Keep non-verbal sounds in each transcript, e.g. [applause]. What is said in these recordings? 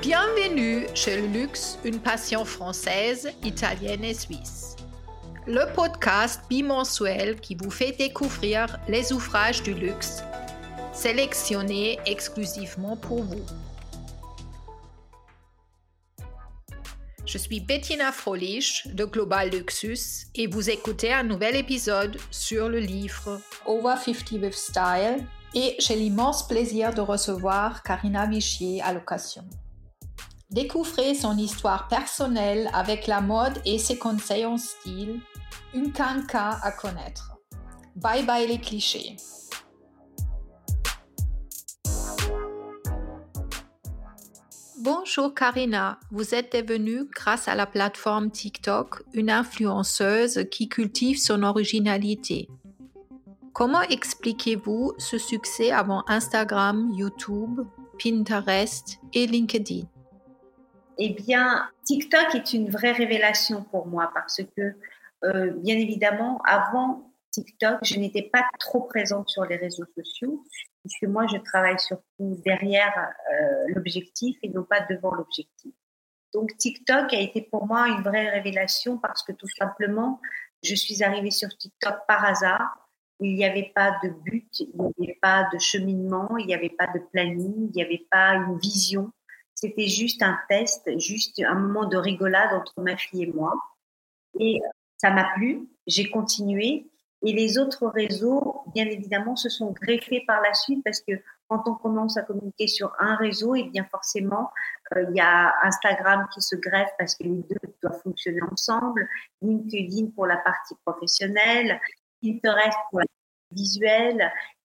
Bienvenue chez le luxe, une passion française, italienne et suisse. Le podcast bimensuel qui vous fait découvrir les ouvrages du luxe, sélectionnés exclusivement pour vous. Je suis Bettina Frolich de Global Luxus et vous écoutez un nouvel épisode sur le livre Over 50 with Style et j'ai l'immense plaisir de recevoir Karina Vichier à l'occasion. Découvrez son histoire personnelle avec la mode et ses conseils en style, une canca à connaître. Bye bye les clichés. Bonjour Karina, vous êtes devenue, grâce à la plateforme TikTok, une influenceuse qui cultive son originalité. Comment expliquez-vous ce succès avant Instagram, YouTube, Pinterest et LinkedIn? Eh bien, TikTok est une vraie révélation pour moi parce que, euh, bien évidemment, avant TikTok, je n'étais pas trop présente sur les réseaux sociaux, puisque moi, je travaille surtout derrière euh, l'objectif et non pas devant l'objectif. Donc, TikTok a été pour moi une vraie révélation parce que tout simplement, je suis arrivée sur TikTok par hasard. Il n'y avait pas de but, il n'y avait pas de cheminement, il n'y avait pas de planning, il n'y avait pas une vision. C'était juste un test, juste un moment de rigolade entre ma fille et moi. Et ça m'a plu, j'ai continué. Et les autres réseaux, bien évidemment, se sont greffés par la suite parce que quand on commence à communiquer sur un réseau, et eh bien forcément, euh, il y a Instagram qui se greffe parce que les deux doivent fonctionner ensemble, LinkedIn pour la partie professionnelle, Pinterest pour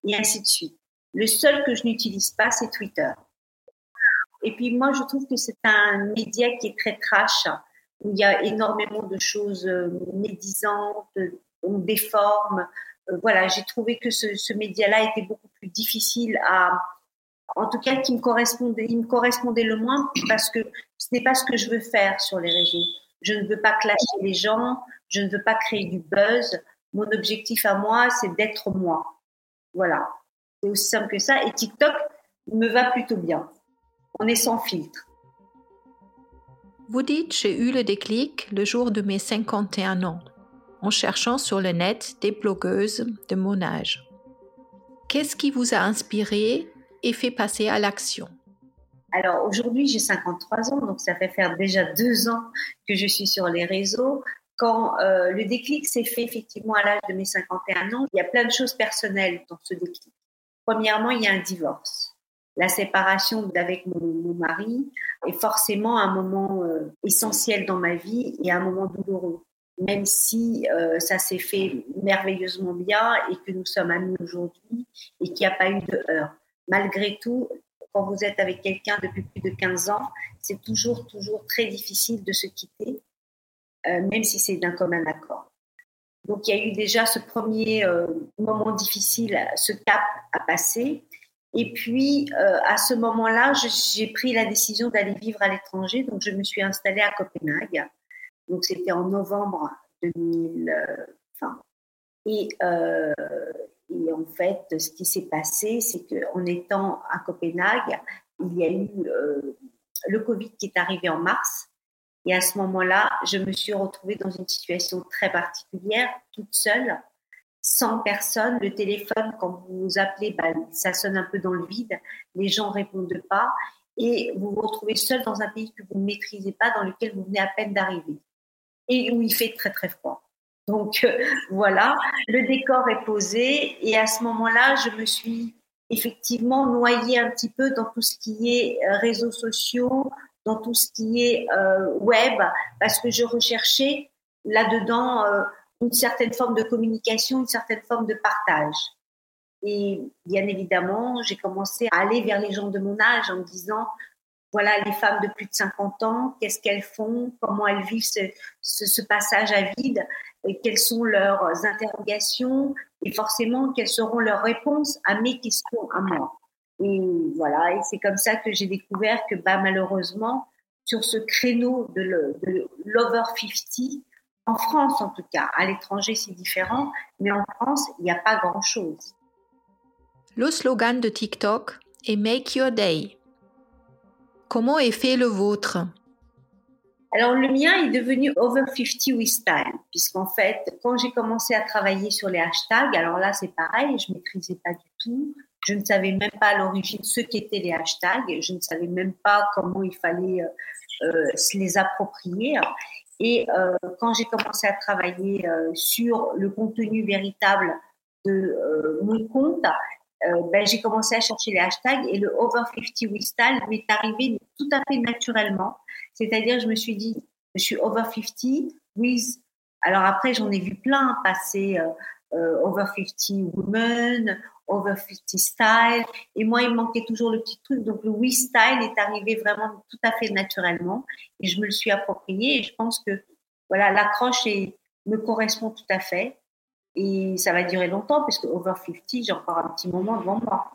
et ainsi de suite. Le seul que je n'utilise pas, c'est Twitter. Et puis moi, je trouve que c'est un média qui est très trash, où il y a énormément de choses euh, médisantes, des formes. Euh, voilà, j'ai trouvé que ce, ce média-là était beaucoup plus difficile à, en tout cas, qui me correspondait, il me correspondait le moins parce que ce n'est pas ce que je veux faire sur les réseaux. Je ne veux pas clasher les gens, je ne veux pas créer du buzz. Mon objectif à moi, c'est d'être moi. Voilà. C'est aussi simple que ça. Et TikTok me va plutôt bien on est sans filtre. Vous dites j'ai eu le déclic le jour de mes 51 ans, en cherchant sur le net des blogueuses de mon âge. Qu'est-ce qui vous a inspiré et fait passer à l'action? Alors aujourd'hui, j'ai 53 ans, donc ça fait faire déjà deux ans que je suis sur les réseaux. Quand euh, le déclic s'est fait effectivement à l'âge de mes 51 ans, il y a plein de choses personnelles dans ce déclic. Premièrement, il y a un divorce la séparation d'avec mon, mari est forcément un moment euh, essentiel dans ma vie et un moment douloureux. Même si euh, ça s'est fait merveilleusement bien et que nous sommes amis aujourd'hui et qu'il n'y a pas eu de heurts. Malgré tout, quand vous êtes avec quelqu'un depuis plus de 15 ans, c'est toujours, toujours très difficile de se quitter, euh, même si c'est d'un commun accord. Donc il y a eu déjà ce premier moment difficile, ce cap à passer. Et puis, euh, à ce moment-là, j'ai pris la décision d'aller vivre à l'étranger. Donc, je me suis installée à Copenhague. Donc, c'était en novembre 2020. Et, euh, en fait, ce qui s'est passé, c'est qu'en étant à Copenhague, il y a eu euh, le Covid qui est arrivé en mars. Et à ce moment-là, je me suis retrouvée dans une situation très particulière, toute seule, 100 personnes, le téléphone, quand vous vous appelez, bah, ça sonne un peu dans le vide, les gens répondent pas, et vous vous retrouvez seul dans un pays que vous ne maîtrisez pas, dans lequel vous venez à peine d'arriver, et où il fait très très froid. Donc euh, voilà, le décor est posé, et à ce moment-là, je me suis effectivement noyée un petit peu dans tout ce qui est euh, réseaux sociaux, dans tout ce qui est euh, web, parce que je recherchais là-dedans une certaine forme de communication, une certaine forme de partage. Et bien évidemment, j'ai commencé à aller vers les gens de mon âge en me disant, voilà, les femmes de plus de 50 ans, qu'est-ce qu'elles font, comment elles vivent ce, passage à vide, quelles sont leurs interrogations, et forcément, quelles seront leurs réponses à mes questions à moi. Et voilà, et c'est comme ça que j'ai découvert que, bah, malheureusement, sur ce créneau de l'over 50, en France, en tout cas. À l'étranger, c'est différent, mais en France, il n'y a pas grand-chose. Le slogan de TikTok est Make Your Day. Comment est fait le vôtre? Alors le mien est devenu Over 50 with Style, puisqu'en fait, quand j'ai commencé à travailler sur les hashtags, alors là c'est pareil, je maîtrisais pas du tout, je ne savais même pas à l'origine ce qu'étaient les hashtags, je ne savais même pas comment il fallait euh, euh se les approprier. Et euh, quand j'ai commencé à travailler sur le contenu véritable de mon compte, ben, j'ai commencé à chercher les hashtags et le Over 50 with m'est arrivé tout à fait naturellement. C'est-à-dire, je me suis dit, je suis over 50 with. Alors après, j'en ai vu plein passer euh, over 50 women, over 50 style. Et moi, il manquait toujours le petit truc. Donc le we style est arrivé vraiment tout à fait naturellement. Et je me le suis approprié. Et je pense que voilà, l'accroche me correspond tout à fait. Et ça va durer longtemps puisque over 50, j'ai encore un petit moment devant moi.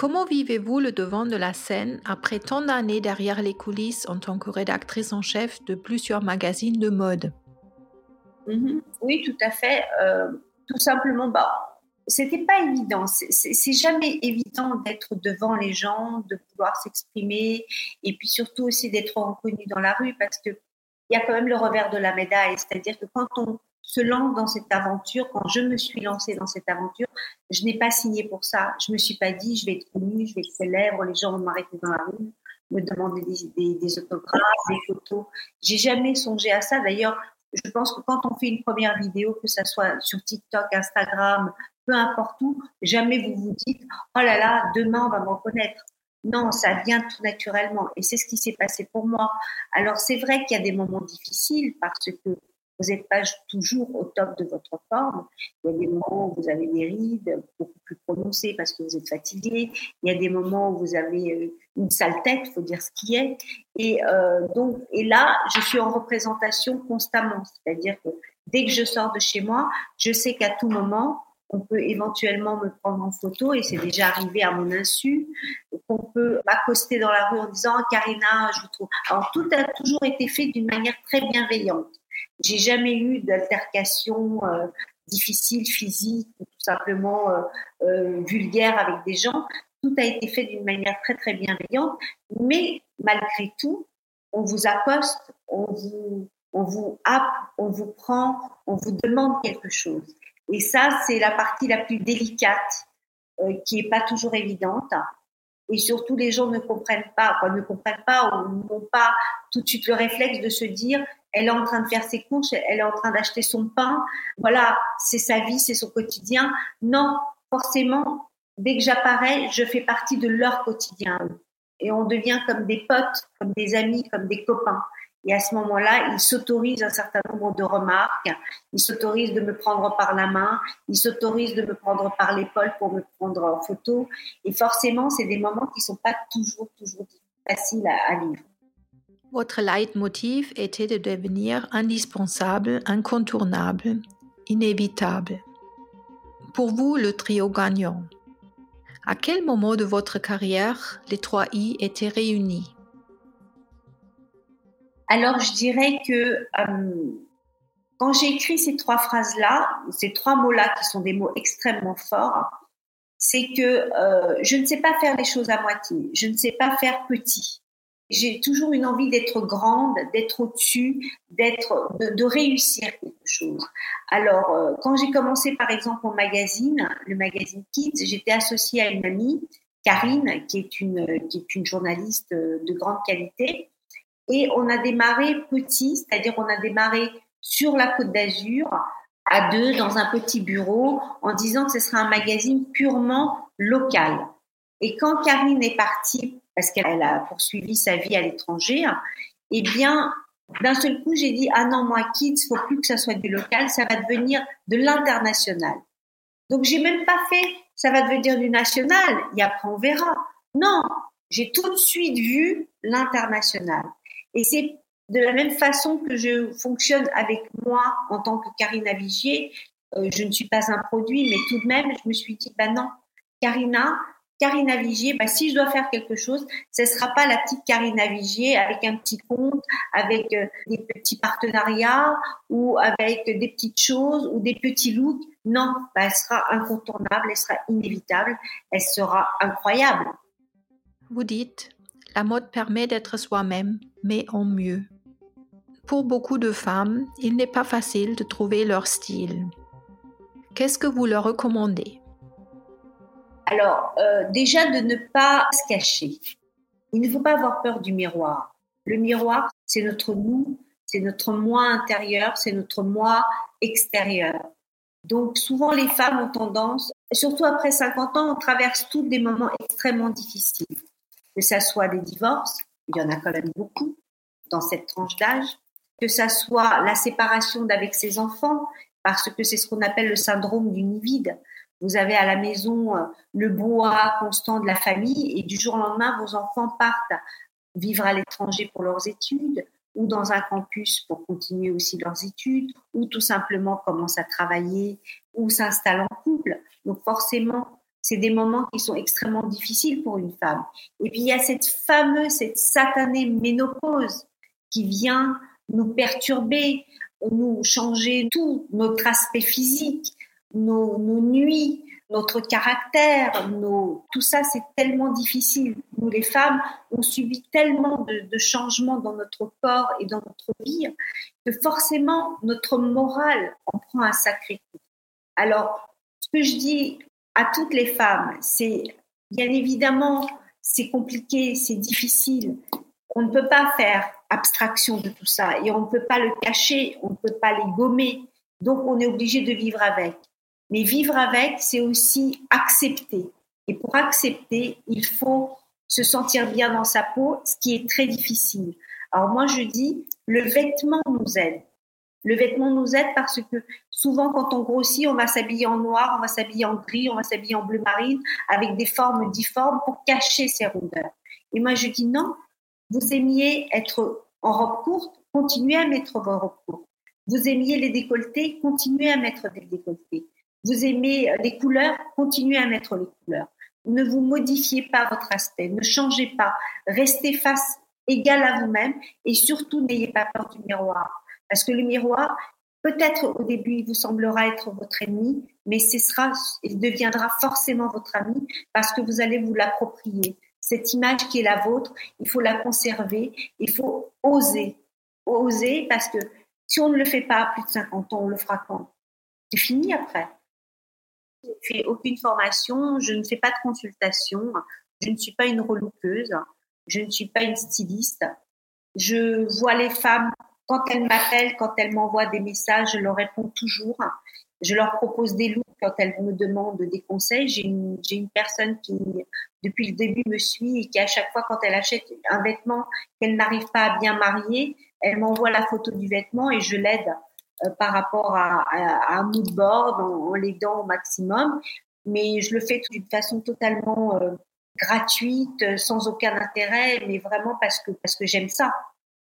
Comment vivez-vous le devant de la scène après tant d'années derrière les coulisses en tant que rédactrice en chef de plusieurs magazines de mode? Mhm. Oui, tout à fait. Euh, tout simplement, bah, c'était pas évident. C'est jamais évident d'être devant les gens, de pouvoir s'exprimer, et puis surtout aussi d'être reconnu dans la rue, parce que il y a quand même le revers de la médaille, c'est-à-dire que quand on se lance dans cette aventure, quand je me suis lancée dans cette aventure, je n'ai pas signé pour ça. Je me suis pas dit, je vais être connue, je vais être célèbre, les gens vont m'arrêter dans la rue, me demander des, des, autographes, des photos. J'ai jamais songé à ça. D'ailleurs, je pense que quand on fait une première vidéo, que ça soit sur TikTok, Instagram, peu importe où, jamais vous vous dites, oh là là, demain on va me reconnaître. Non, ça vient tout naturellement. Et c'est ce qui s'est passé pour moi. Alors c'est vrai qu'il y a des moments difficiles parce que vous n'êtes pas toujours au top de votre forme. Il y a des moments où vous avez des rides beaucoup plus prononcées parce que vous êtes fatigué. Il y a des moments où vous avez euh, une sale tête, faut dire ce qui est. Et euh, donc, et là, je suis en représentation constamment. C'est-à-dire que dès que je sors de chez moi, je sais qu'à tout moment, on peut éventuellement me prendre en photo et c'est déjà arrivé à mon insu qu'on peut m'accoster dans la rue en disant Karina, je vous trouve. Alors tout a toujours été fait d'une manière très bienveillante. J'ai jamais eu d'altercation euh, difficile, physique, ou tout simplement euh, euh, vulgaire avec des gens. Tout a été fait d'une manière très très bienveillante, mais malgré tout, on vous accoste, on vous, on vous happe, on vous prend, on vous demande quelque chose. Et ça, c'est la partie la plus délicate, euh, qui est pas toujours évidente. Et surtout, les gens ne comprennent pas, ne comprennent pas ou n'ont pas tout de suite le réflexe de se dire elle est en train de faire ses courses, elle est en train d'acheter son pain, voilà, c'est sa vie, c'est son quotidien. Non, forcément, dès que j'apparais, je fais partie de leur quotidien. Et on devient comme des potes, comme des amis, comme des copains. Et à ce moment-là, ils s'autorisent un certain nombre de remarques, ils s'autorisent de me prendre par la main, ils s'autorisent de me prendre par l'épaule pour me prendre en photo. Et forcément, c'est des moments qui sont pas toujours, toujours faciles à, à vivre. Votre leitmotiv était de devenir indispensable, incontournable, inévitable. Pour vous, le trio gagnant. À quel moment de votre carrière les trois I étaient réunis? Alors, je dirais que euh, quand j'ai écrit ces trois phrases-là, ces trois mots-là qui sont des mots extrêmement forts, c'est que euh, je ne sais pas faire les choses à moitié, je ne sais pas faire petit j'ai toujours une envie d'être grande, d'être au-dessus, d'être, de, réussir quelque chose. Alors, euh, quand j'ai commencé, par exemple, mon magazine, le magazine Kids, j'étais associée à une amie, Karine, qui est une, qui est une journaliste de grande qualité. Et on a démarré petit, c'est-à-dire on a démarré sur la Côte d'Azur, à deux, dans un petit bureau, en disant que ce serait un magazine purement local. Et quand Karine est partie parce qu'elle a poursuivi sa vie à l'étranger, eh bien, d'un seul coup, j'ai dit, ah non, moi, Kids, faut plus que ça soit du local, ça va devenir de l'international. Donc, j'ai même pas fait, ça va devenir du national, et après, on verra. Non, j'ai tout de suite vu l'international. Et c'est de la même façon que je fonctionne avec moi en tant que Karina Vigier. Euh, je ne suis pas un produit, mais tout de même, je me suis dit, bah non, Karina, Karina Vigier, bah, si je dois faire quelque chose, ce ne sera pas la petite Karina Vigier avec un petit compte, avec euh, des petits partenariats ou avec des petites choses ou des petits looks. Non, bah, elle sera incontournable, elle sera inévitable, elle sera incroyable. Vous dites, la mode permet d'être soi-même, mais en mieux. Pour beaucoup de femmes, il n'est pas facile de trouver leur style. Qu'est-ce que vous leur recommandez? Alors, euh, déjà de ne pas se cacher. Il ne faut pas avoir peur du miroir. Le miroir, c'est notre nous, c'est notre moi intérieur, c'est notre moi extérieur. Donc souvent les femmes ont tendance, surtout après 50 ans, on traverse tous des moments extrêmement difficiles. Que ça soit des divorces, il y en a quand même beaucoup dans cette tranche d'âge, que ça soit la séparation d'avec ses enfants, parce que c'est ce qu'on appelle le syndrome du nid vide. Vous avez à la maison euh, le brouhaha constant de la famille et du jour au lendemain, vos enfants partent vivre à l'étranger pour leurs études ou dans un campus pour continuer aussi leurs études ou tout simplement commencent à travailler ou s'installent en couple. Donc forcément, c'est des moments qui sont extrêmement difficiles pour une femme. Et puis il y a cette fameuse, cette satanée ménopause qui vient nous perturber, nous changer tout notre aspect physique, nos, nuits, notre caractère, tout ça, c'est tellement difficile. Nous, les femmes, on subit tellement de, de, changements dans notre corps et dans notre vie que forcément, notre morale en prend un sacré coup. Alors, ce que je dis à toutes les femmes, c'est bien évidemment, c'est compliqué, c'est difficile. On ne peut pas faire abstraction de tout ça et on ne peut pas le cacher, on ne peut pas les gommer. Donc, on est obligé de vivre avec. Mais vivre avec, c'est aussi accepter. Et pour accepter, il faut se sentir bien dans sa peau, ce qui est très difficile. Alors moi, je dis, le vêtement nous aide. Le vêtement nous aide parce que souvent, quand on grossit, on va s'habiller en noir, on va s'habiller en gris, on va s'habiller en bleu marine, avec des formes difformes pour cacher ses rondeurs. Et moi, je dis non, vous aimiez être en robe courte, continuez à mettre vos robes courtes. Vous aimiez les décolletés, continuez à mettre des décolletés. Vous aimez les couleurs, continuez à mettre les couleurs. Ne vous modifiez pas votre aspect, ne changez pas, restez face égale à vous-même et surtout n'ayez pas peur du miroir. Parce que le miroir, peut-être au début, il vous semblera être votre ennemi, mais ce sera, il deviendra forcément votre ami parce que vous allez vous l'approprier. Cette image qui est la vôtre, il faut la conserver, il faut oser. Oser parce que si on ne le fait pas à plus de 50 ans, on le fera quand? C'est fini après. Je ne fais aucune formation, je ne fais pas de consultation, je ne suis pas une relookeuse, je ne suis pas une styliste. Je vois les femmes quand elles m'appellent, quand elles m'envoient des messages, je leur réponds toujours. Je leur propose des looks quand elles me demandent des conseils. J'ai une, une personne qui, depuis le début, me suit et qui, à chaque fois, quand elle achète un vêtement qu'elle n'arrive pas à bien marier, elle m'envoie la photo du vêtement et je l'aide par rapport à, un mood board en, l'aidant au maximum. Mais je le fais d'une façon totalement euh, gratuite, sans aucun intérêt, mais vraiment parce que parce que j'aime ça.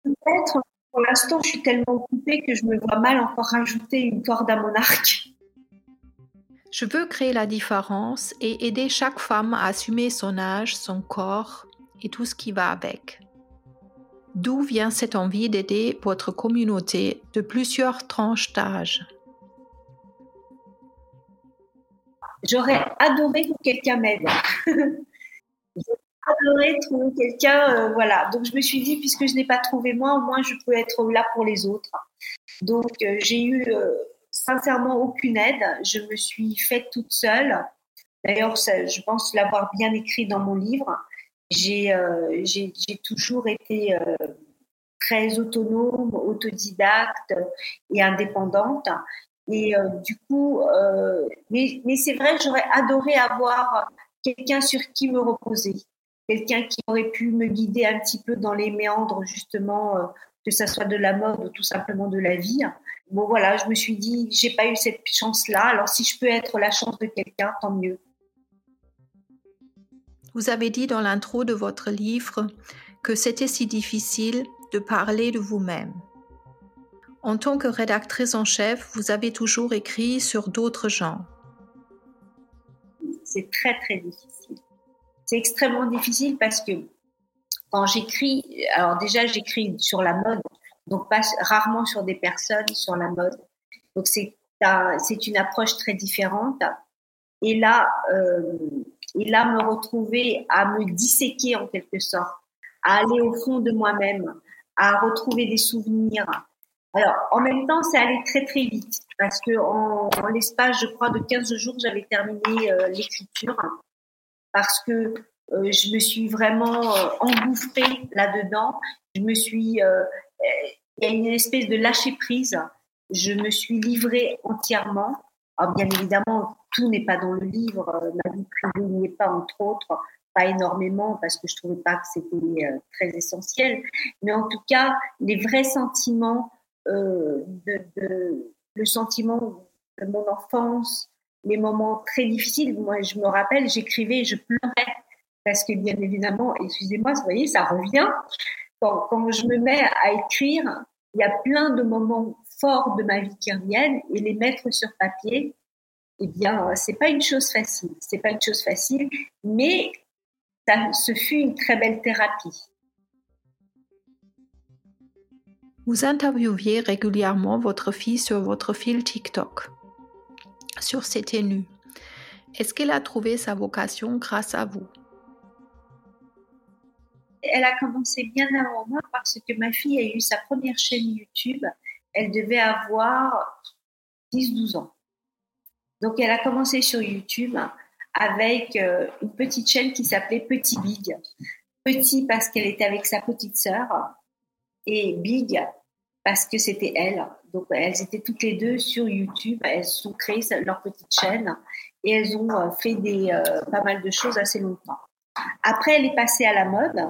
Peut-être pour l'instant, je suis tellement occupée que je me vois mal encore rajouter une corde à mon arc. Je veux créer la différence et aider chaque femme à assumer son âge, son corps et tout ce qui va avec. D'où vient cette envie d'aider votre communauté de plusieurs tranches d'âge? J'aurais adoré que quelqu'un m'aide. [laughs] J'aurais adoré trouver quelqu'un, euh, voilà. Donc je me suis dit, puisque je n'ai pas trouvé moi, au moins je peux être là pour les autres. Donc euh, j'ai eu euh, sincèrement aucune aide. Je me suis faite toute seule. D'ailleurs, je pense l'avoir bien écrit dans mon livre. Euh, j'ai toujours été euh, très autonome, autodidacte et indépendante. Et euh, du coup, mais, mais c'est vrai, j'aurais adoré avoir quelqu'un sur qui me reposer, quelqu'un qui aurait pu me guider un petit peu dans les méandres justement, que ça soit de la mode ou tout simplement de la vie. Bon voilà, je me suis dit, j'ai pas eu cette chance-là, alors si je peux être la chance de quelqu'un, tant mieux. Vous avez dit dans l'intro de votre livre que c'était si difficile de parler de vous-même. En tant que rédactrice en chef, vous avez toujours écrit sur d'autres genres. C'est très très difficile. C'est extrêmement difficile parce que quand j'écris, alors déjà j'écris sur la mode, donc pas rarement sur des personnes, sur la mode. Donc c'est c'est une approche très différente. Et là, euh, et là me retrouver à me disséquer en quelque sorte à aller au fond de moi-même, à retrouver des souvenirs. Alors, en même temps, c'est allé très très vite parce que en, l'espace, je crois, de 15 jours, j'avais terminé euh, l'écriture parce que euh, je me suis vraiment euh, engouffrée là-dedans. Je me suis, euh, il y a une espèce de lâcher prise. Je me suis livrée entièrement. Alors, bien évidemment, tout n'est pas dans le livre. Ma vie privée n'y est pas, entre autres, pas énormément parce que je trouvais pas que c'était très essentiel. Mais en tout cas, les vrais sentiments, euh, le sentiment de mon enfance, les moments très difficiles. Moi, je me rappelle, j'écrivais, je pleurais parce que bien évidemment, excusez-moi, vous voyez, ça revient. Quand, quand, je me mets à écrire, il y a plein de moments forts de ma vie qui reviennent et les mettre sur papier, eh bien, c'est pas une chose facile. C'est pas une chose facile, mais ça, ce fut une très belle thérapie. Vous interviewiez régulièrement votre fille sur votre fil TikTok, sur ses tenues. Est-ce qu'elle a trouvé sa vocation grâce à vous? Elle a commencé bien avant moi parce que ma fille a eu sa première chaîne YouTube. Elle devait avoir 10-12 ans. Donc elle a commencé sur YouTube avec euh, une petite chaîne qui s'appelait Petit Big. Petit parce qu'elle était avec sa petite sœur et Big parce que c'était elle. Donc elles étaient toutes les deux sur YouTube. Elles ont créé leur petite chaîne et elles ont euh, fait des, euh, pas mal de choses assez longtemps. Après, elle est passée à la mode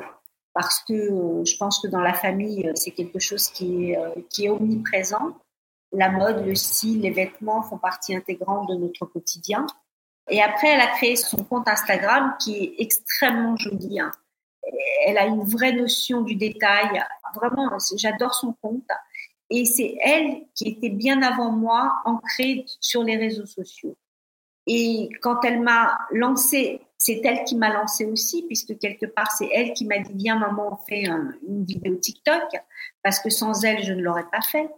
parce que euh, je pense que dans la famille, euh, c'est quelque chose qui est, euh, qui est omniprésent. La mode, le style, les vêtements font partie intégrante de notre quotidien. Et après, elle a créé son compte Instagram qui est extrêmement joli. Hein. Elle a une vraie notion du détail. Vraiment, j'adore son compte. Et c'est elle qui était bien avant moi ancrée sur les réseaux sociaux. Et quand elle m'a lancé c'est elle qui m'a lancé aussi, puisque quelque part, c'est elle qui m'a dit, viens maman, on fait une vidéo TikTok, parce que sans elle, je ne l'aurais pas fait.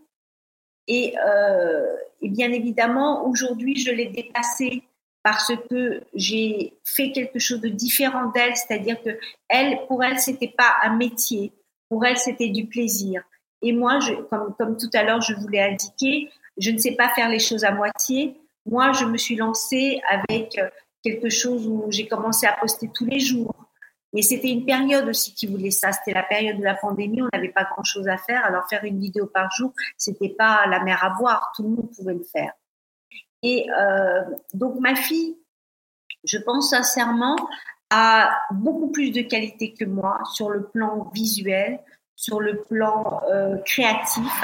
Et, euh, et bien évidemment, aujourd'hui, je l'ai dépassée parce que j'ai fait quelque chose de différent d'elle, c'est-à-dire que elle, pour elle, c'était pas un métier, pour elle, c'était du plaisir. Et moi, comme, comme tout à l'heure, je voulais indiquer, je ne sais pas faire les choses à moitié. Moi, je me suis lancée avec quelque chose où j'ai commencé à poster tous les jours. Mais c'était une période aussi qui voulait ça. C'était la période de la pandémie. On n'avait pas grand chose à faire. Alors faire une vidéo par jour, c'était pas la mer à boire. Tout le monde pouvait le faire. Et euh, donc ma fille, je pense sincèrement, a beaucoup plus de qualité que moi sur le plan visuel, sur le plan euh, créatif.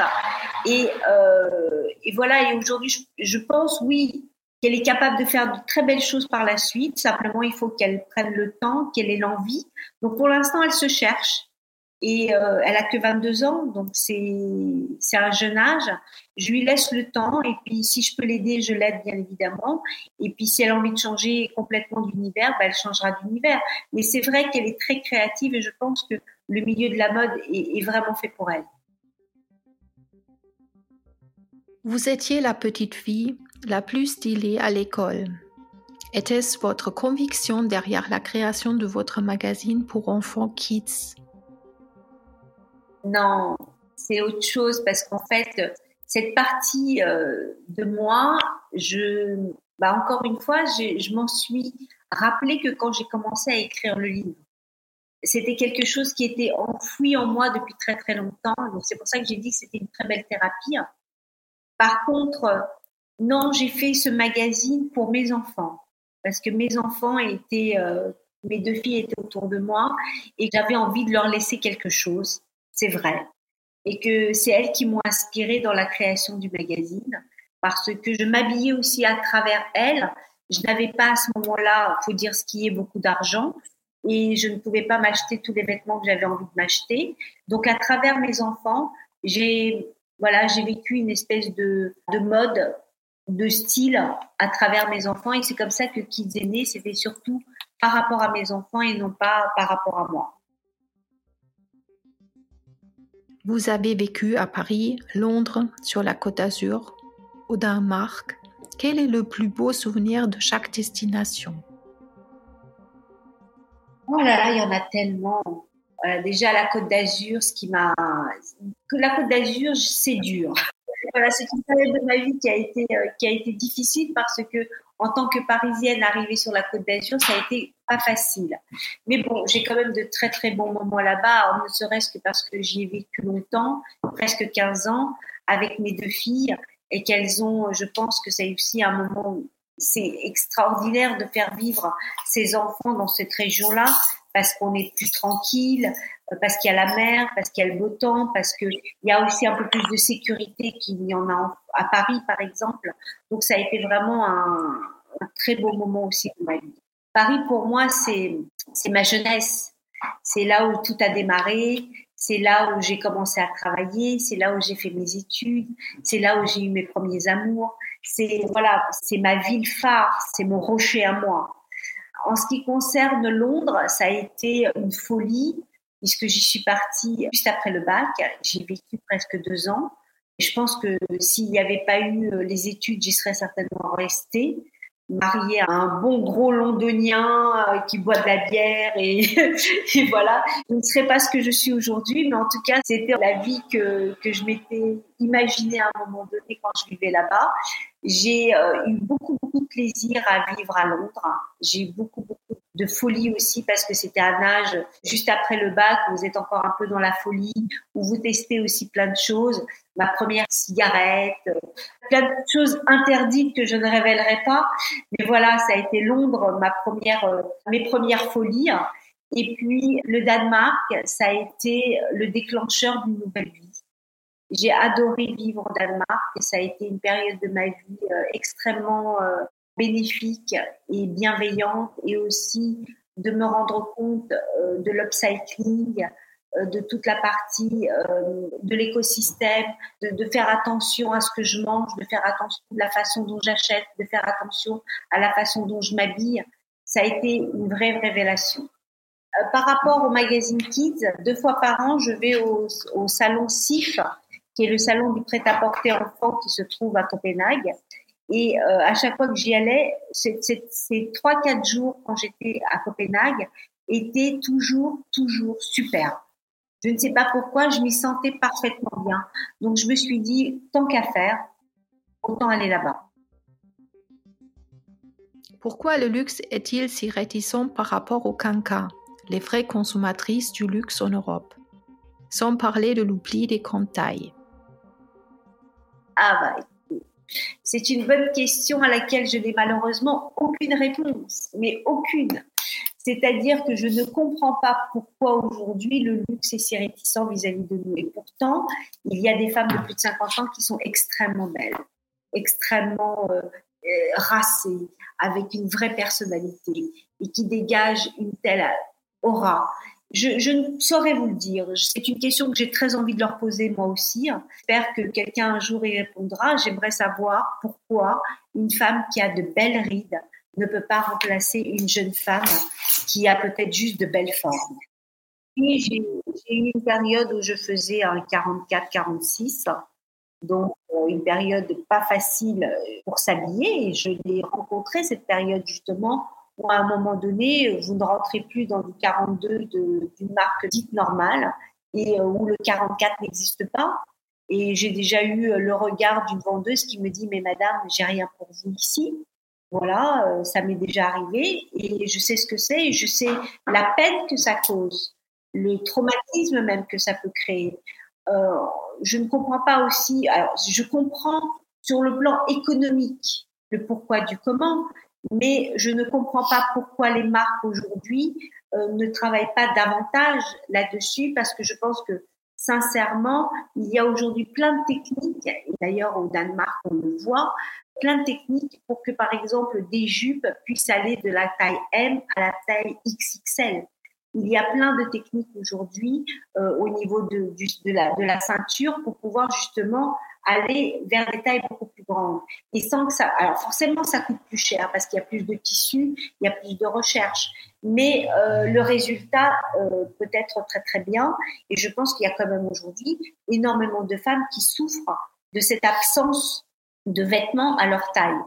Et, euh, et voilà. Et aujourd'hui, je pense, oui, qu'elle est capable de faire de très belles choses par la suite. Simplement, il faut qu'elle prenne le temps, qu'elle ait l'envie. Donc, pour l'instant, elle se cherche. Et euh, elle a que 22 ans, donc c'est un jeune âge. Je lui laisse le temps et puis si je peux l'aider, je l'aide bien évidemment. Et puis si elle a envie de changer complètement d'univers, ben, elle changera d'univers. Mais c'est vrai qu'elle est très créative et je pense que le milieu de la mode est, est vraiment fait pour elle. Vous étiez la petite fille? La plus stylée à l'école. Était-ce votre conviction derrière la création de votre magazine pour enfants Kids? Non, c'est autre chose parce qu'en fait, cette partie euh, de moi, je, bah encore une fois, je m'en suis rappelé que quand j'ai commencé à écrire le livre. C'était quelque chose qui était enfoui en moi depuis très très longtemps. C'est pour ça que j'ai dit que c'était une très belle thérapie. Par contre, non, j'ai fait ce magazine pour mes enfants parce que mes enfants étaient, euh, mes deux filles étaient autour de moi et j'avais envie de leur laisser quelque chose. C'est vrai. Et que c'est elles qui m'ont inspirée dans la création du magazine parce que je m'habillais aussi à travers elles. Je n'avais pas à ce moment-là, faut dire ce qui est beaucoup d'argent et je ne pouvais pas m'acheter tous les vêtements que j'avais envie de m'acheter. Donc à travers mes enfants, j'ai voilà, j'ai vécu une espèce de, de mode, de style à travers mes enfants et c'est comme ça que Kids est né. C'était surtout par rapport à mes enfants et non pas par rapport à moi. Vous avez vécu à Paris, Londres, sur la Côte d'Azur, au Danemark. Quel est le plus beau souvenir de chaque destination? Oh là là, il y en a tellement. déjà la Côte d'Azur, ce qui m'a, la Côte d'Azur, c'est dur. Voilà, c'est une période de ma vie qui a été qui a été difficile parce que en tant que Parisienne arrivée sur la Côte d'Azur, ça a été pas facile. Mais bon, j'ai quand même de très très bons moments là-bas, ne serait-ce que parce que j'y ai vécu longtemps, presque 15 ans, avec mes deux filles, et qu'elles ont, je pense que c'est aussi un moment, c'est extraordinaire de faire vivre ces enfants dans cette région-là, parce qu'on est plus tranquille, parce qu'il y a la mer, parce qu'il y a le beau temps, parce qu'il y a aussi un peu plus de sécurité qu'il y en a à Paris, par exemple. Donc ça a été vraiment un, un très beau moment aussi de ma vie. Paris, pour moi, c'est ma jeunesse. C'est là où tout a démarré. C'est là où j'ai commencé à travailler. C'est là où j'ai fait mes études. C'est là où j'ai eu mes premiers amours. C'est voilà, c'est ma ville phare. C'est mon rocher à moi. En ce qui concerne Londres, ça a été une folie puisque j'y suis partie juste après le bac. J'ai vécu presque deux ans. Je pense que s'il n'y avait pas eu les études, j'y serais certainement restée mariée à un bon gros londonien euh, qui boit de la bière [laughs] et, voilà. Je ne serais pas ce que je suis aujourd'hui, mais en tout cas, c'était la vie que, que je m'étais imaginée à un moment donné quand je vivais là-bas. J'ai euh, eu beaucoup, beaucoup de plaisir à vivre à Londres. J'ai beaucoup, beaucoup de folie aussi parce que c'était un âge juste après le bac, où vous êtes encore un peu dans la folie, où vous testez aussi plein de choses. Ma première cigarette, euh, plein de choses interdites que je ne révélerai pas. Mais voilà, ça a été Londres, ma première, euh, mes premières folies. Et puis le Danemark, ça a été le déclencheur d'une nouvelle vie. J'ai adoré vivre au Danemark et ça a été une période de ma vie euh, extrêmement bénéfique et bienveillante et aussi de me rendre compte euh, de l'upcycling, euh, de toute la partie euh, de l'écosystème, de, faire attention à ce que je mange, de faire attention à la façon dont j'achète, de faire attention à la façon dont je m'habille. Ça a été une vraie révélation. Par rapport au magazine Kids, deux fois par an, je vais au, au salon SIF, qui est le salon du prêt-à-porter enfant qui se trouve à Copenhague. Et euh, à chaque fois que j'y allais, ces trois quatre jours quand j'étais à Copenhague étaient toujours toujours super. Je ne sais pas pourquoi, je m'y sentais parfaitement bien. Donc je me suis dit tant qu'à faire, autant aller là-bas. Pourquoi le luxe est-il si réticent par rapport au canca, les vraies consommatrices du luxe en Europe, sans parler de l'oubli des grandes tailles Ah bah c'est une bonne question à laquelle je n'ai malheureusement aucune réponse, mais aucune. C'est-à-dire que je ne comprends pas pourquoi aujourd'hui le luxe est si réticent vis-à-vis de nous. Et pourtant, il y a des femmes de plus de 50 ans qui sont extrêmement belles, extrêmement euh, euh, racées, avec une vraie personnalité et qui dégagent une telle aura je, ne saurais vous le dire. C'est une question que j'ai très envie de leur poser moi aussi. J'espère que quelqu'un un jour y répondra. J'aimerais savoir pourquoi une femme qui a de belles rides ne peut pas remplacer une jeune femme qui a peut-être juste de belles formes. j'ai eu une période où je faisais un 44-46, donc euh, une période pas facile pour s'habiller. Et je l'ai rencontrée cette période justement où à un moment donné, vous ne rentrez plus dans du 42 d'une marque dite normale et euh, où le 44 n'existe pas. Et j'ai déjà eu le regard d'une vendeuse qui me dit, mais madame, j'ai rien pour vous ici. Voilà, euh, ça m'est déjà arrivé et je sais ce que c'est et je sais la peine que ça cause, le traumatisme même que ça peut créer. Euh, je ne comprends pas aussi, alors je comprends sur le plan économique le pourquoi du comment, mais je ne comprends pas pourquoi les marques aujourd'hui euh, ne travaillent pas davantage là-dessus parce que je pense que sincèrement, il y a aujourd'hui plein de techniques, et d'ailleurs au Danemark on le voit, plein de techniques pour que par exemple des jupes puissent aller de la taille M à la taille XXL. Il y a plein de techniques aujourd'hui euh, au niveau de, la ceinture pour pouvoir justement aller vers des tailles beaucoup plus grandes. Et sans que ça, alors forcément, ça coûte plus cher parce qu'il y a plus de tissus, il y a plus de recherche. Mais euh, le résultat euh, peut être très très bien. Et je pense qu'il y a quand même aujourd'hui énormément de femmes qui souffrent de cette absence de vêtements à leur taille.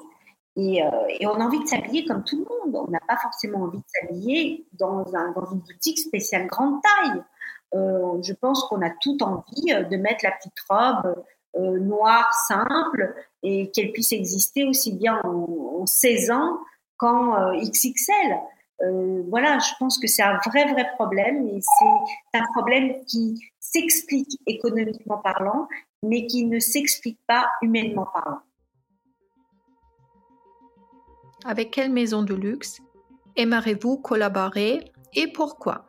Et, euh, on a envie de s'habiller comme tout le monde. On n'a pas forcément envie de s'habiller dans, un, dans une boutique spéciale grande taille. je pense qu'on a tout envie de mettre la petite robe noire simple et qu'elle puisse exister aussi bien en, 16 ans qu'en XXL. voilà, je pense que c'est un vrai, vrai problème et c'est un problème qui s'explique économiquement parlant, mais qui ne s'explique pas humainement parlant. Avec quelle maison de luxe aimeriez-vous collaborer et pourquoi?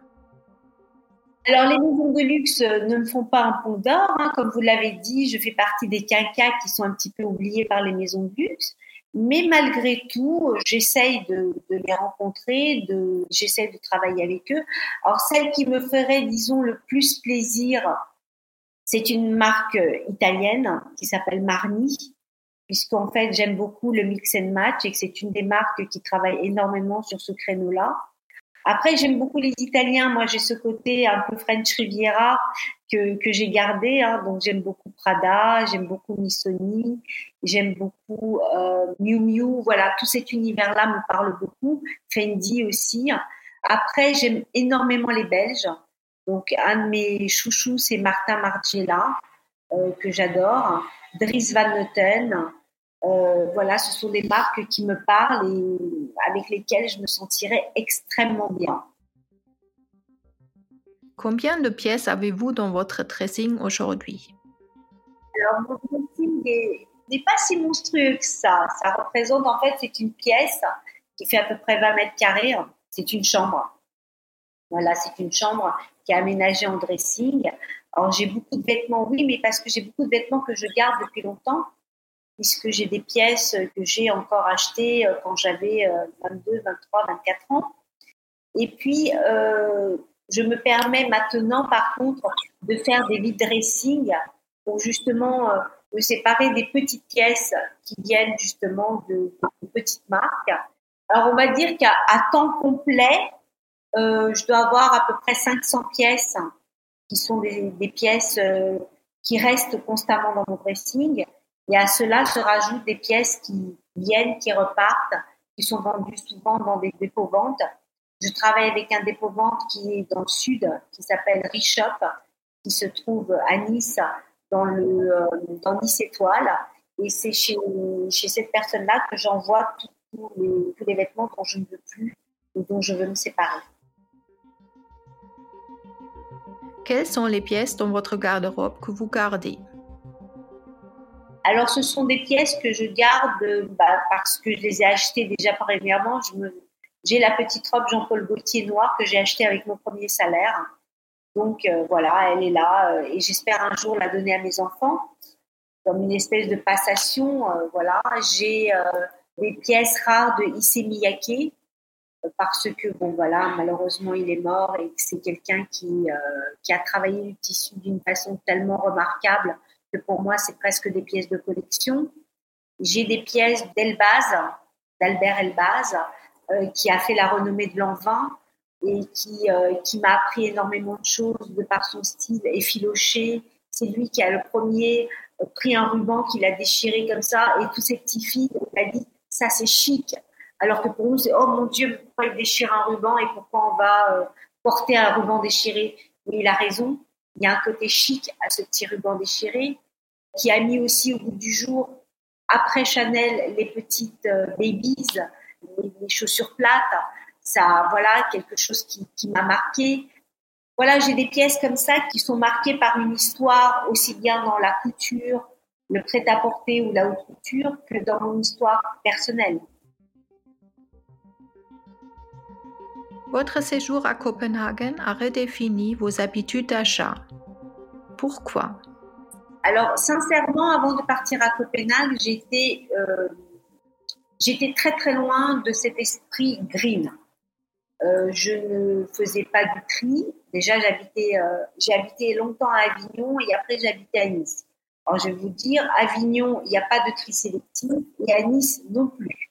Alors, les maisons de luxe euh, ne me font pas un pont d'or. Hein. Comme vous l'avez dit, je fais partie des quinquas qui sont un petit peu oubliés par les maisons de luxe. Mais malgré tout, j'essaye de, les rencontrer, de, j'essaye de travailler avec eux. Alors, celle qui me ferait, disons, le plus plaisir, c'est une marque euh, italienne qui s'appelle Marni, puisqu'en fait, j'aime beaucoup le mix and match et que c'est une des marques qui travaille énormément sur ce créneau-là. Après, j'aime beaucoup les Italiens. Moi, j'ai ce côté un peu French Riviera que, que j'ai gardé. Hein. Donc, j'aime beaucoup Prada, j'aime beaucoup Missoni, j'aime beaucoup euh, Miu Miu. Voilà, tout cet univers-là me parle beaucoup. Fendi aussi. Après, j'aime énormément les Belges. Donc, un de mes chouchous, c'est Martin Margiela, euh, que j'adore. Dries Van Noten. Euh, voilà, ce sont des marques qui me parlent et avec lesquelles je me sentirais extrêmement bien. Combien de pièces avez-vous dans votre dressing aujourd'hui? Alors, mon dressing n'est pas si monstrueux que ça. Ça représente, en fait, c'est une pièce qui fait à peu près 20 mètres carrés. C'est une chambre. Voilà, c'est une chambre qui est aménagée en dressing. Alors, j'ai beaucoup de vêtements, oui, mais parce que j'ai beaucoup de vêtements que je garde depuis longtemps puisque j'ai des pièces que j'ai encore achetées euh, quand j'avais 22, 23, 24 ans. Et puis, euh, je me permets maintenant, par contre, de faire des vide dressing pour justement euh, me séparer des petites pièces qui viennent justement de, petites marques. Alors, on va dire qu'à temps complet, je dois avoir à peu près 500 pièces qui sont des pièces qui restent constamment dans mon dressing. Et à cela se rajoutent des pièces qui viennent, qui repartent, qui sont vendues souvent dans des dépôts-ventes. Je travaille avec un dépôt-vente qui est dans le sud, qui s'appelle Richop, qui se trouve à Nice, dans, le, euh, dans Nice Étoile. Et c'est chez, chez cette personne-là que j'envoie tous les, tous les vêtements dont je ne veux plus ou dont je veux me séparer. Quelles sont les pièces dans votre garde-robe que vous gardez? Alors, ce sont des pièces que je garde bah, parce que je les ai achetées déjà premièrement. J'ai la petite robe Jean-Paul Gaultier noire que j'ai achetée avec mon premier salaire. Donc euh, voilà, elle est là euh, et j'espère un jour la donner à mes enfants comme une espèce de passation. Euh, voilà, j'ai des pièces rares de Issey Miyake parce que bon voilà, malheureusement il est mort et c'est quelqu'un qui qui a travaillé le tissu d'une façon tellement remarquable que pour moi, c'est presque des pièces de collection. J'ai des pièces d'Elbaz, d'Albert Elbaz, euh, qui a fait la renommée de l'envin et qui, euh, qui m'a appris énormément de choses de par son style effiloché. C'est lui qui a le premier euh, pris un ruban qu'il a déchiré comme ça et tous ces petits filles ont dit ça c'est chic. Alors que pour nous c'est oh mon Dieu pourquoi il déchire un ruban et pourquoi on va porter un ruban déchiré? Mais il a raison il y a un côté chic à ce petit ruban déchiré qui a mis aussi au bout du jour, après Chanel, les petites euh, babies, les, chaussures plates. Ça, voilà, quelque chose qui, qui m'a marqué. Voilà, j'ai des pièces comme ça qui sont marquées par une histoire, aussi bien dans la couture, le prêt-à-porter ou la haute couture, que dans mon histoire personnelle. Votre séjour à Copenhague a redéfini vos habitudes d'achat. Pourquoi? Alors, sincèrement, avant de partir à Copenhague, j'étais euh, j'étais très très loin de cet esprit green. Euh, je ne faisais pas du tri. Déjà, j'habitais, euh, j'ai habité longtemps à Avignon et après j'habitais à Nice. Alors, je vais vous dire, Avignon, il n'y a pas de tri sélectif et à Nice non plus.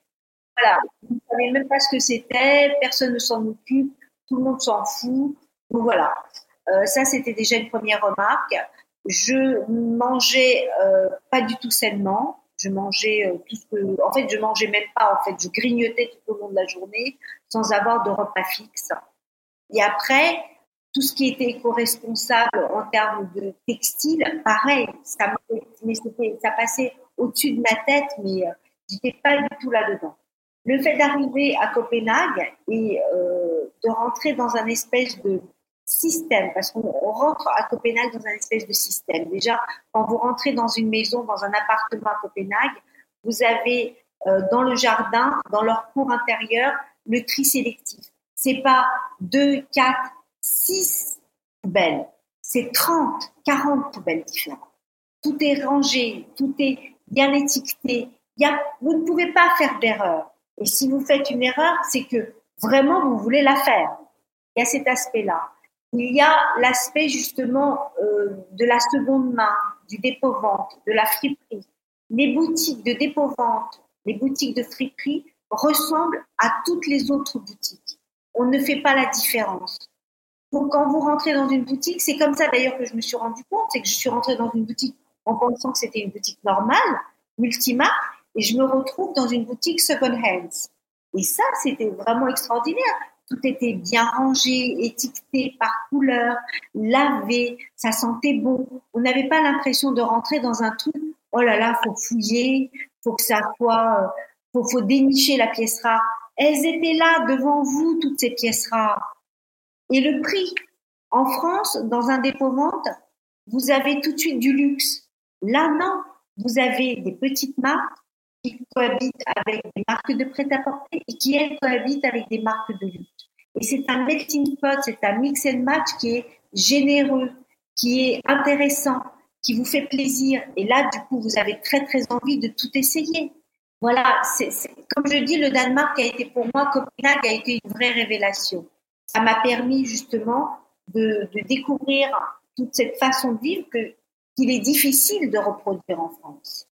Voilà, ne savez même pas ce que c'était, personne ne s'en occupe, tout le monde s'en fout. Donc voilà, euh, ça c'était déjà une première remarque. Je mangeais euh, pas du tout sainement. Je mangeais euh, tout ce que, en fait, je mangeais même pas. En fait, je grignotais tout au long de la journée sans avoir de repas fixe. Et après, tout ce qui était éco-responsable en termes de textile, pareil, ça, mais ça passait au-dessus de ma tête, mais euh, j'étais pas du tout là-dedans. Le fait d'arriver à Copenhague et euh, de rentrer dans un espèce de système, parce qu'on rentre à Copenhague dans un espèce de système. Déjà, quand vous rentrez dans une maison, dans un appartement à Copenhague, vous avez euh, dans le jardin, dans leur cour intérieure, le tri sélectif. C'est pas deux, quatre, six poubelles. C'est 30, 40 poubelles différentes. Tout est rangé, tout est bien étiqueté. Vous ne pouvez pas faire d'erreur. Et si vous faites une erreur, c'est que vraiment vous voulez la faire. Il y a cet aspect-là. Il y a l'aspect justement euh, de la seconde main, du dépôt-vente, de la friperie. Les boutiques de dépôt-vente, les boutiques de friperie ressemblent à toutes les autres boutiques. On ne fait pas la différence. Donc quand vous rentrez dans une boutique, c'est comme ça d'ailleurs que je me suis rendu compte, c'est que je suis rentrée dans une boutique en pensant que c'était une boutique normale, multimarque, et je me retrouve dans une boutique second hands. Et ça, c'était vraiment extraordinaire. Tout était bien rangé, étiqueté par couleur, lavé, ça sentait bon. On n'avait pas l'impression de rentrer dans un truc, oh là là, faut fouiller, faut que ça soit, euh, faut, faut dénicher la pièce rare. Elles étaient là devant vous, toutes ces pièces rares. Et le prix, en France, dans un dépôt-vente, vous avez tout de suite du luxe. Là, non. Vous avez des petites marques qui cohabitent avec des marques de prêt-à-porter et qui, elles, cohabitent avec des marques de luxe. Et c'est un melting pot, c'est un mix and match qui est généreux, qui est intéressant, qui vous fait plaisir. Et là, du coup, vous avez très, très envie de tout essayer. Voilà, comme je dis, le Danemark a été pour moi, Copenhague a été une vraie révélation. Ça m'a permis justement de, découvrir toute cette façon de vivre qu'il est difficile de reproduire en France.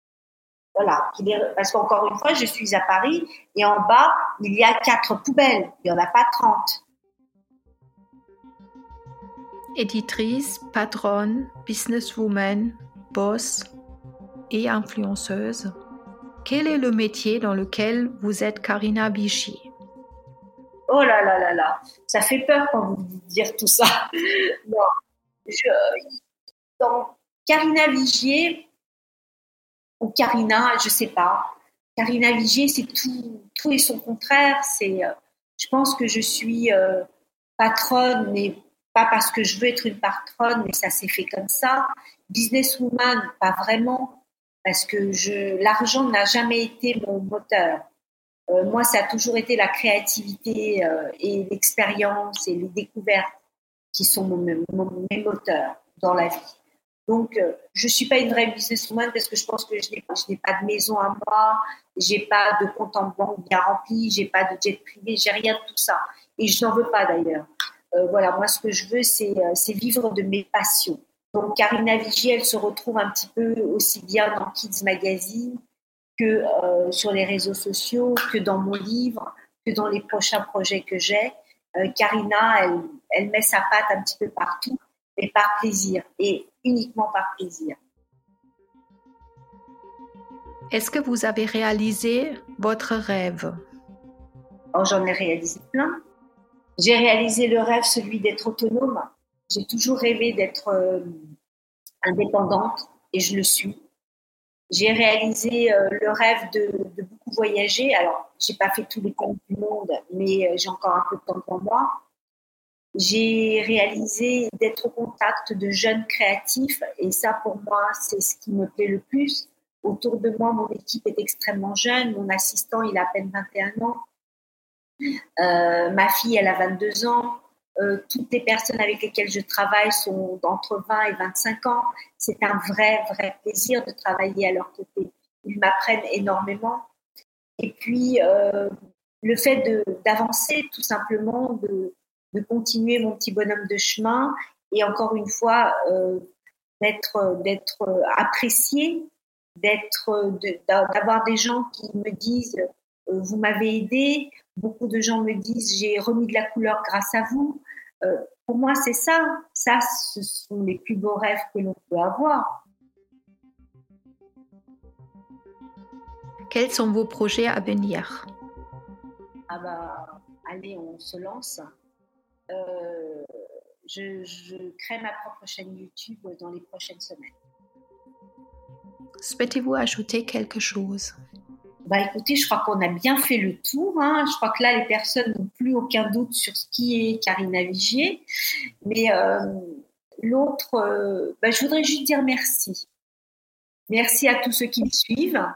Voilà, parce qu'encore une fois, je suis à Paris et en bas, il y a quatre poubelles, il n'y en a pas 30. Éditrice, patronne, businesswoman, boss et influenceuse, quel est le métier dans lequel vous êtes Karina Bichy Oh là là là là, ça fait peur quand vous dites dire tout ça. [laughs] non, je, dans Karina Vigier, ou Karina, je sais pas. Karina Vigier, c'est tout, tout et son contraire. C'est, euh, je pense que je suis euh, patronne, mais pas parce que je veux être une patronne, mais ça s'est fait comme ça. Businesswoman, pas vraiment, parce que l'argent n'a jamais été mon moteur. Euh, moi, ça a toujours été la créativité et l'expérience et les découvertes qui sont mes moteurs dans la vie. Donc, euh, je suis pas une vraie businesswoman parce que je pense que je n'ai pas de maison à moi, j'ai pas de compte en banque bien rempli, j'ai pas de jet privé, j'ai rien de tout ça. Et je n'en veux pas d'ailleurs. Euh, voilà, moi, ce que je veux, euh, c'est vivre de mes passions. Donc, Karina Vigier, elle se retrouve un petit peu aussi bien dans Kids Magazine que euh, sur les réseaux sociaux, que dans mon livre, que dans les prochains projets que j'ai. Euh, Karina, elle, elle met sa patte un petit peu partout, mais par plaisir. Et uniquement par plaisir. Est-ce que vous avez réalisé votre rêve? Oh, J'en ai réalisé plein. J'ai réalisé le rêve, celui d'être autonome. J'ai toujours rêvé d'être euh, indépendante et je le suis. J'ai réalisé euh, le rêve de, de, beaucoup voyager. Alors, j'ai pas fait tous les pays du monde, mais euh, j'ai encore un peu de temps pour moi. J'ai réalisé d'être au contact de jeunes créatifs et ça pour moi c'est ce qui me plaît le plus. Autour de moi, mon équipe est extrêmement jeune. Mon assistant, il a à peine 21 ans. Euh, ma fille, elle a 22 ans. Euh, toutes les personnes avec lesquelles je travaille sont d'entre 20 et 25 ans. C'est un vrai, vrai plaisir de travailler à leur côté. Ils m'apprennent énormément. Et puis, euh, le fait d'avancer tout simplement, de, de continuer mon petit bonhomme de chemin et encore une fois euh, d'être d'être apprécié, d'être d'avoir des gens qui me disent euh, vous m'avez aidé. Beaucoup de gens me disent j'ai remis de la couleur grâce à vous. Euh, pour moi, c'est ça. Ça, ce sont les plus beaux rêves que l'on peut avoir. Quels sont vos projets à venir? Ah bah, allez, on se lance. Euh, je, crée ma propre chaîne YouTube dans les prochaines semaines. Souhaitez-vous ajouter quelque chose? Bah écoutez, je crois qu'on a bien fait le tour. Hein. Je crois que là, les personnes n'ont plus aucun doute sur ce qui est Karina Vigier. Mais euh, l'autre, euh, bah, je voudrais juste dire merci. Merci à tous ceux qui me suivent.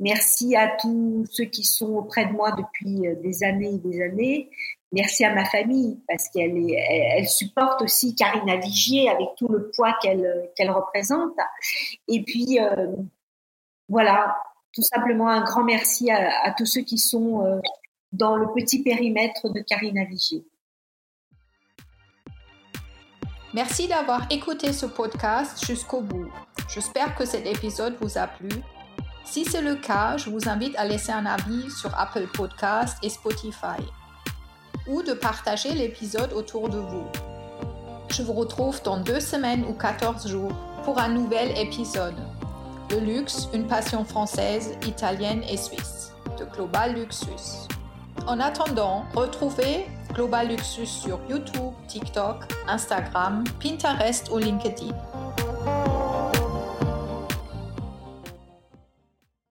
Merci à tous ceux qui sont auprès de moi depuis des années et des années. Merci à ma famille parce qu'elle elle, supporte aussi Karina Vigier avec tout le poids qu'elle représente. Et puis voilà, tout simplement un grand merci à, tous ceux qui sont euh, dans le petit périmètre de Karina Vigier. Merci d'avoir écouté ce podcast jusqu'au bout. J'espère que cet épisode vous a plu. Si c'est le cas, je vous invite à laisser un avis sur Apple Podcast et Spotify ou de partager l'épisode autour de vous. Je vous retrouve dans deux semaines ou 14 jours pour un nouvel épisode. Le luxe, une passion française, italienne et suisse, de Global Luxus. En attendant, retrouvez Global Luxus sur YouTube, TikTok, Instagram, Pinterest ou LinkedIn.